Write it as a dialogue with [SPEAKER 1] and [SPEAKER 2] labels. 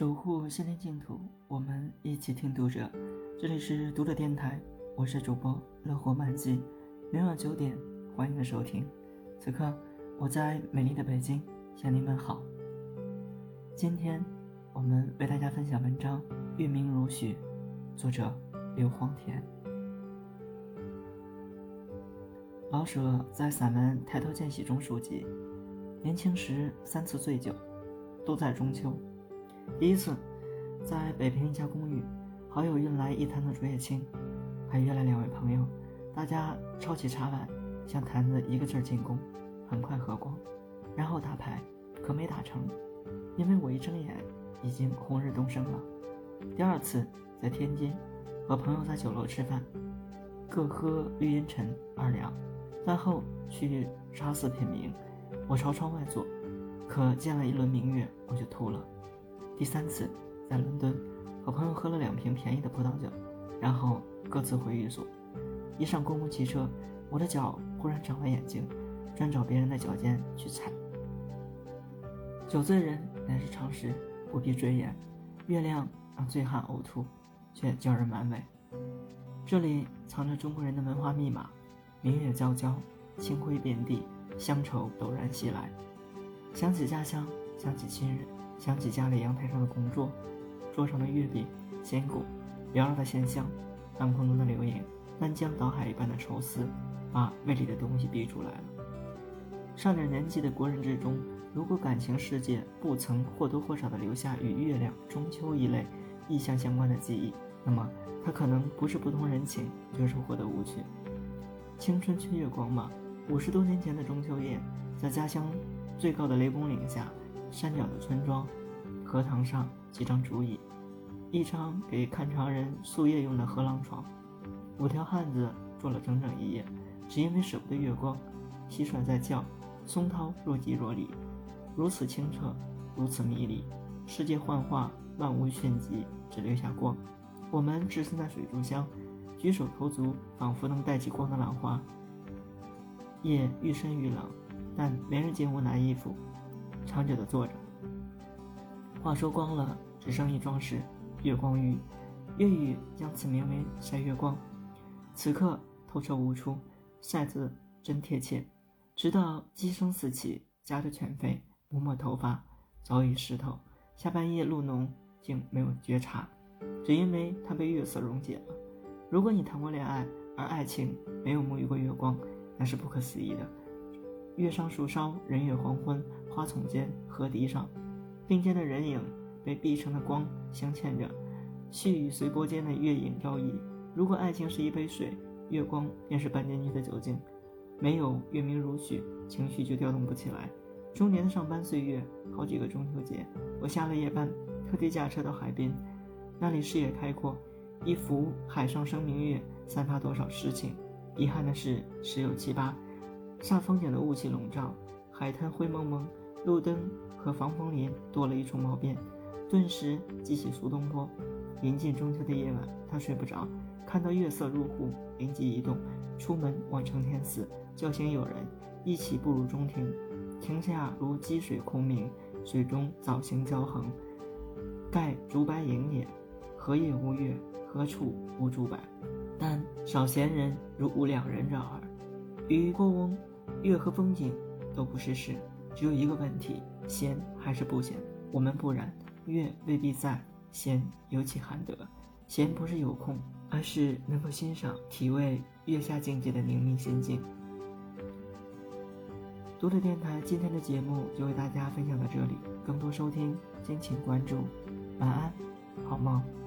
[SPEAKER 1] 守护心灵净土，我们一起听读者。这里是读者电台，我是主播乐活漫记。每晚九点，欢迎收听。此刻我在美丽的北京向您问好。今天我们为大家分享文章《月明如许》，作者刘荒田。老舍在散文《抬头见喜》中书记，年轻时三次醉酒，都在中秋。第一次，在北平一家公寓，好友运来一坛的竹叶青，还约来两位朋友，大家抄起茶碗，向坛子一个劲儿进攻，很快喝光，然后打牌，可没打成，因为我一睁眼，已经红日东升了。第二次在天津，和朋友在酒楼吃饭，各喝绿茵陈二两，饭后去茶肆品茗，我朝窗外坐，可见了一轮明月，我就吐了。第三次，在伦敦，和朋友喝了两瓶便宜的葡萄酒，然后各自回寓所。一上公共汽车，我的脚忽然长了眼睛，专找别人的脚尖去踩。酒醉人乃是常识，不必赘言。月亮让醉汉呕吐，却叫人满味。这里藏着中国人的文化密码：明月皎皎，清辉遍地，乡愁陡然袭来。想起家乡，想起亲人。想起家里阳台上的工作，桌上的月饼、鲜果，缭绕的鲜香，半空中的流影，翻江倒海一般的愁思，把胃里的东西逼出来了。上点年纪的国人之中，如果感情世界不曾或多或少的留下与月亮、中秋一类意象相关的记忆，那么他可能不是不通人情，就是活得无趣。青春缺月光吗？五十多年前的中秋夜，在家乡最高的雷公岭下。山脚的村庄，荷塘上几张竹椅，一张给看场人宿夜用的河廊床，五条汉子坐了整整一夜，只因为舍不得月光。蟋蟀在叫，松涛若即若离，如此清澈，如此迷离。世界幻化，万物炫疾，只留下光。我们置身在水族箱，举手投足仿佛能带起光的浪花。夜愈深愈冷，但没人进屋拿衣服。长久的坐着，话说光了，只剩一桩事：月光浴。粤语将此名为晒月光。此刻透彻无出，晒字真贴切。直到鸡声四起，夹着犬吠，摸摸头发，早已湿透。下半夜露浓，竟没有觉察，只因为它被月色溶解了。如果你谈过恋爱，而爱情没有沐浴过月光，那是不可思议的。月上树梢，人月黄昏。花丛间，河堤上，并肩的人影被碧城的光镶嵌着，细雨随波间的月影摇曳。如果爱情是一杯水，月光便是半间去的酒精。没有月明如许，情绪就调动不起来。中年的上班岁月，好几个中秋节，我下了夜班，特地驾车到海边，那里视野开阔，一幅海上生明月，散发多少诗情。遗憾的是，十有七八，煞风景的雾气笼罩，海滩灰蒙蒙。路灯和防风林多了一重毛边，顿时记起苏东坡。临近中秋的夜晚，他睡不着，看到月色入户，灵机一动，出门往承天寺叫醒友人，一起步入中庭。庭下如积水空明，水中藻荇交横，盖竹柏影也。何夜无月？何处无竹柏？但少闲人如吾两人绕耳。与过翁，月和风景都不是事。只有一个问题：闲还是不闲？我们不然，月未必在，闲尤其罕得。闲不是有空，而是能够欣赏、体味月下境界的宁谧心境。读者电台今天的节目就为大家分享到这里，更多收听敬请关注。晚安，好梦。